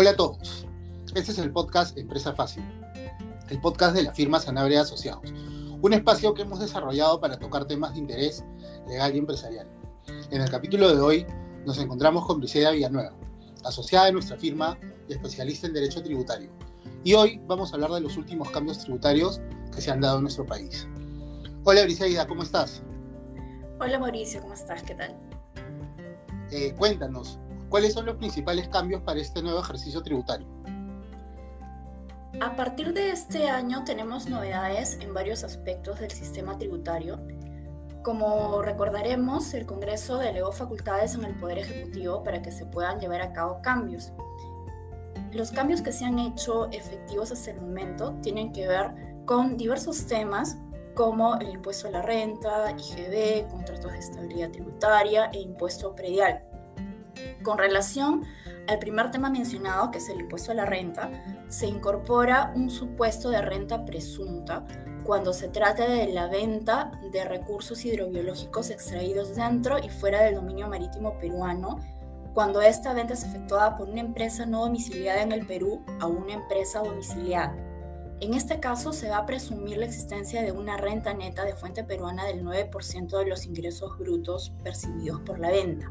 Hola a todos. Este es el podcast Empresa Fácil, el podcast de la firma Sanabria Asociados, un espacio que hemos desarrollado para tocar temas de interés legal y empresarial. En el capítulo de hoy nos encontramos con Briseida Villanueva, asociada de nuestra firma y especialista en derecho tributario. Y hoy vamos a hablar de los últimos cambios tributarios que se han dado en nuestro país. Hola Briseida, ¿cómo estás? Hola Mauricio, ¿cómo estás? ¿Qué tal? Eh, cuéntanos, ¿cuáles son los principales cambios para este nuevo ejercicio tributario? A partir de este año tenemos novedades en varios aspectos del sistema tributario. Como recordaremos, el Congreso delegó facultades en el Poder Ejecutivo para que se puedan llevar a cabo cambios. Los cambios que se han hecho efectivos hasta el momento tienen que ver con diversos temas como el impuesto a la renta, IGB, contratos de estabilidad tributaria e impuesto predial. Con relación al primer tema mencionado, que es el impuesto a la renta, se incorpora un supuesto de renta presunta cuando se trata de la venta de recursos hidrobiológicos extraídos dentro y fuera del dominio marítimo peruano, cuando esta venta es efectuada por una empresa no domiciliada en el Perú a una empresa domiciliada. En este caso, se va a presumir la existencia de una renta neta de fuente peruana del 9% de los ingresos brutos percibidos por la venta.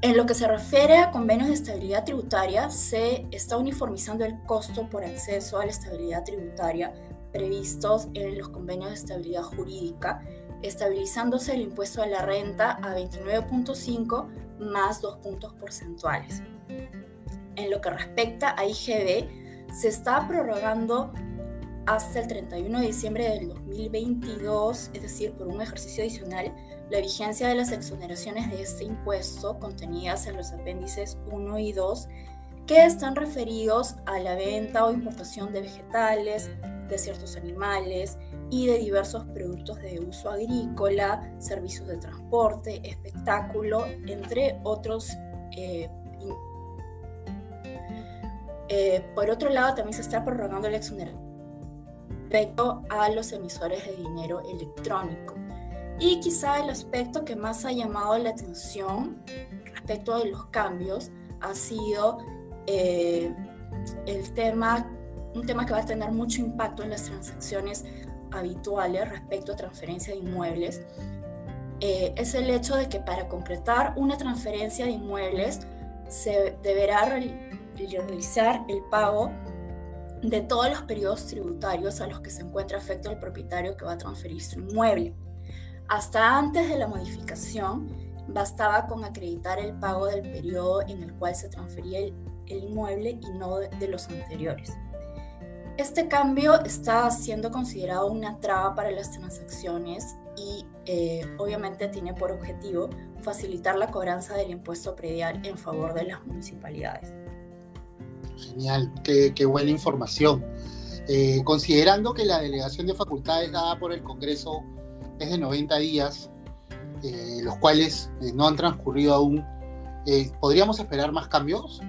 En lo que se refiere a convenios de estabilidad tributaria, se está uniformizando el costo por acceso a la estabilidad tributaria previstos en los convenios de estabilidad jurídica, estabilizándose el impuesto a la renta a 29.5 más 2 puntos porcentuales. En lo que respecta a IGB, se está prorrogando hasta el 31 de diciembre del 2022, es decir, por un ejercicio adicional, la vigencia de las exoneraciones de este impuesto contenidas en los apéndices 1 y 2 que están referidos a la venta o importación de vegetales, de ciertos animales y de diversos productos de uso agrícola, servicios de transporte, espectáculo, entre otros eh, eh, por otro lado, también se está prorrogando el exoneración respecto a los emisores de dinero electrónico. Y quizá el aspecto que más ha llamado la atención respecto de los cambios ha sido eh, el tema, un tema que va a tener mucho impacto en las transacciones habituales respecto a transferencia de inmuebles. Eh, es el hecho de que para concretar una transferencia de inmuebles se deberá realizar el pago de todos los periodos tributarios a los que se encuentra afecto el propietario que va a transferir su inmueble. Hasta antes de la modificación, bastaba con acreditar el pago del periodo en el cual se transfería el, inmueble y no de, los anteriores. Este cambio está siendo considerado una traba para las transacciones y eh, obviamente tiene por objetivo facilitar la cobranza del impuesto predial en favor de las municipalidades. Genial, qué, buena información. Eh, considerando que la delegación de facultades dada por el Congreso es de 90 días, eh, los cuales eh, no han transcurrido aún, ¿podríamos esperar más cambios?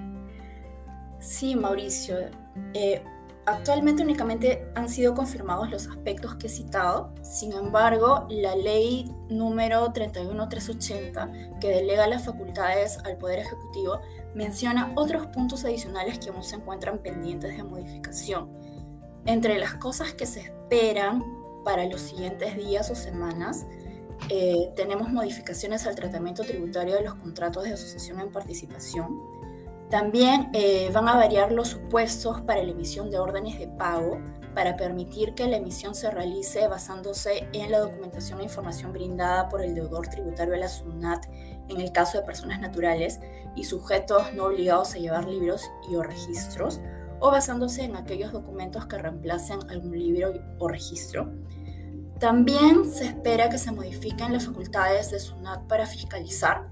Sí, Mauricio. Actualmente únicamente han sido confirmados los aspectos que he citado, sin embargo, la ley número 31380, que delega las facultades al Poder Ejecutivo, menciona otros puntos adicionales que aún se encuentran pendientes de modificación. Entre las cosas que se esperan para los siguientes días o semanas, eh, tenemos modificaciones al tratamiento tributario de los contratos de asociación en participación, también eh, van a variar los supuestos para la emisión de órdenes de pago para permitir que la emisión se realice basándose en la documentación e información brindada por el deudor tributario a la SUNAT en el caso de personas naturales y sujetos no obligados a llevar libros y o registros, o basándose en aquellos documentos que reemplacen algún libro o registro. También se espera que se modifiquen las facultades de SUNAT para fiscalizar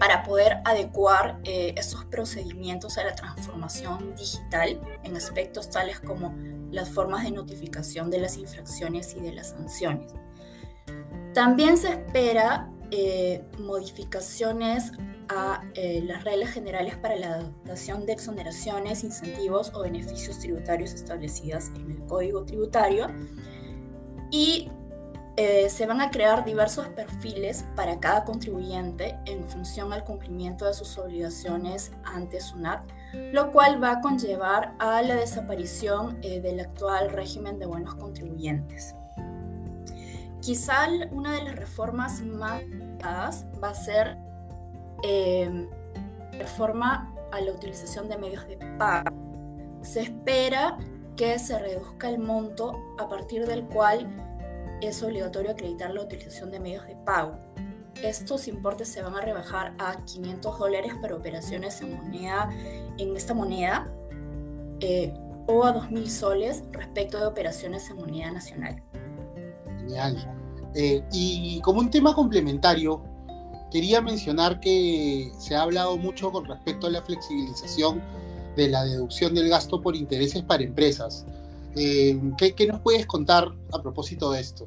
para poder adecuar eh, esos procedimientos a la transformación digital en aspectos tales como las formas de notificación de las infracciones y de las sanciones. También se espera eh, modificaciones a eh, las reglas generales para la adaptación de exoneraciones, incentivos o beneficios tributarios establecidas en el Código Tributario y eh, se van a crear diversos perfiles para cada contribuyente en función al cumplimiento de sus obligaciones ante SUNAT, lo cual va a conllevar a la desaparición eh, del actual régimen de buenos contribuyentes. Quizá una de las reformas más va a ser eh, reforma a la utilización de medios de pago. Se espera que se reduzca el monto a partir del cual es obligatorio acreditar la utilización de medios de pago. Estos importes se van a rebajar a 500 dólares para operaciones en, moneda, en esta moneda eh, o a 2.000 soles respecto de operaciones en moneda nacional. Genial. Eh, y como un tema complementario, quería mencionar que se ha hablado mucho con respecto a la flexibilización de la deducción del gasto por intereses para empresas. Eh, ¿qué, nos puedes contar a propósito de esto?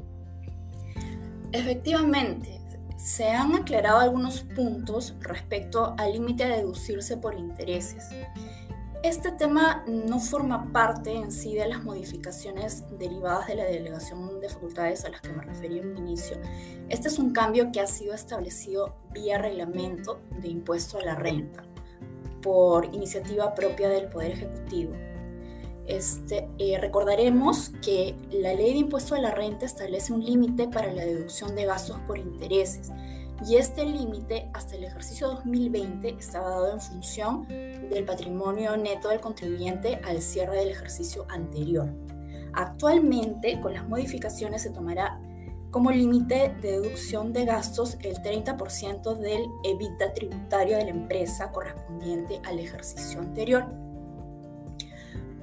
Efectivamente, se han aclarado algunos puntos respecto al límite a deducirse por intereses. Este tema no forma parte en sí de las modificaciones derivadas de la delegación de facultades a las que me referí en inicio. Este es un cambio que ha sido establecido vía reglamento de impuesto a la renta por iniciativa propia del Poder Ejecutivo este, eh, recordaremos que la ley de impuesto a la renta establece un límite para la deducción de gastos por intereses y este límite hasta el ejercicio 2020 estaba dado en función del patrimonio neto del contribuyente al cierre del ejercicio anterior. Actualmente, con las modificaciones se tomará como límite de deducción de gastos el 30% del EBITDA tributario de la empresa correspondiente al ejercicio anterior.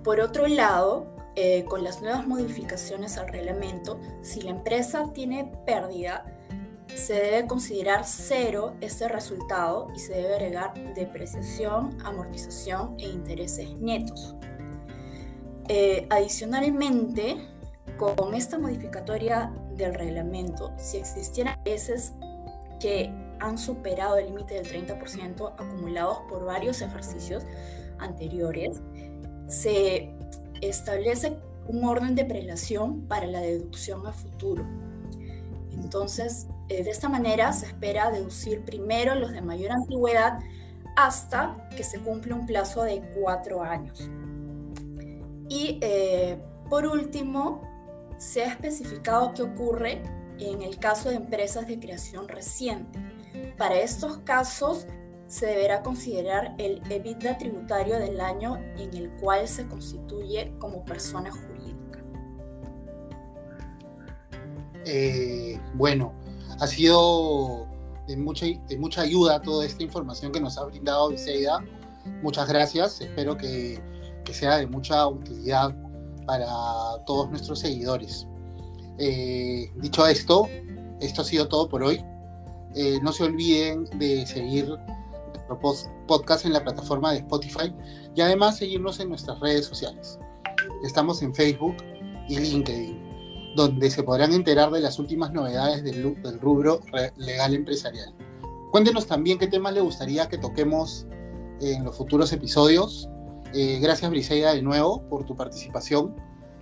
Por otro lado, eh, con las nuevas modificaciones al reglamento, si la empresa tiene pérdida, se debe considerar cero ese resultado y se debe agregar depreciación, amortización e intereses netos. Eh, adicionalmente, con esta modificatoria del reglamento, si existieran veces que han superado el límite del 30% acumulados por varios ejercicios anteriores, se establece un orden de prelación para la deducción a futuro. Entonces, eh, de esta manera se espera deducir primero los de mayor antigüedad hasta que se cumple un plazo de cuatro años. Y eh, por último, se ha especificado qué ocurre en el caso de empresas de creación reciente. Para estos casos, se deberá considerar el EBITDA tributario del año en el cual se constituye como persona jurídica. Eh, bueno, ha sido de mucha, de mucha ayuda toda esta información que nos ha brindado Viseida. Muchas gracias, espero que, sea de mucha utilidad para todos nuestros seguidores. Eh, dicho esto, esto ha sido todo por hoy. Eh, no se olviden de seguir podcast en la plataforma de Spotify y además seguirnos en nuestras redes sociales. Estamos en Facebook y LinkedIn, donde se podrán enterar de las últimas novedades del, rubro legal empresarial. Cuéntenos también qué temas le gustaría que toquemos en los futuros episodios. Eh, gracias Briseida de nuevo por tu participación.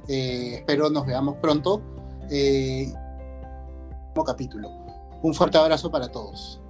Eh, espero nos veamos pronto. Eh, capítulo. Un fuerte abrazo para todos.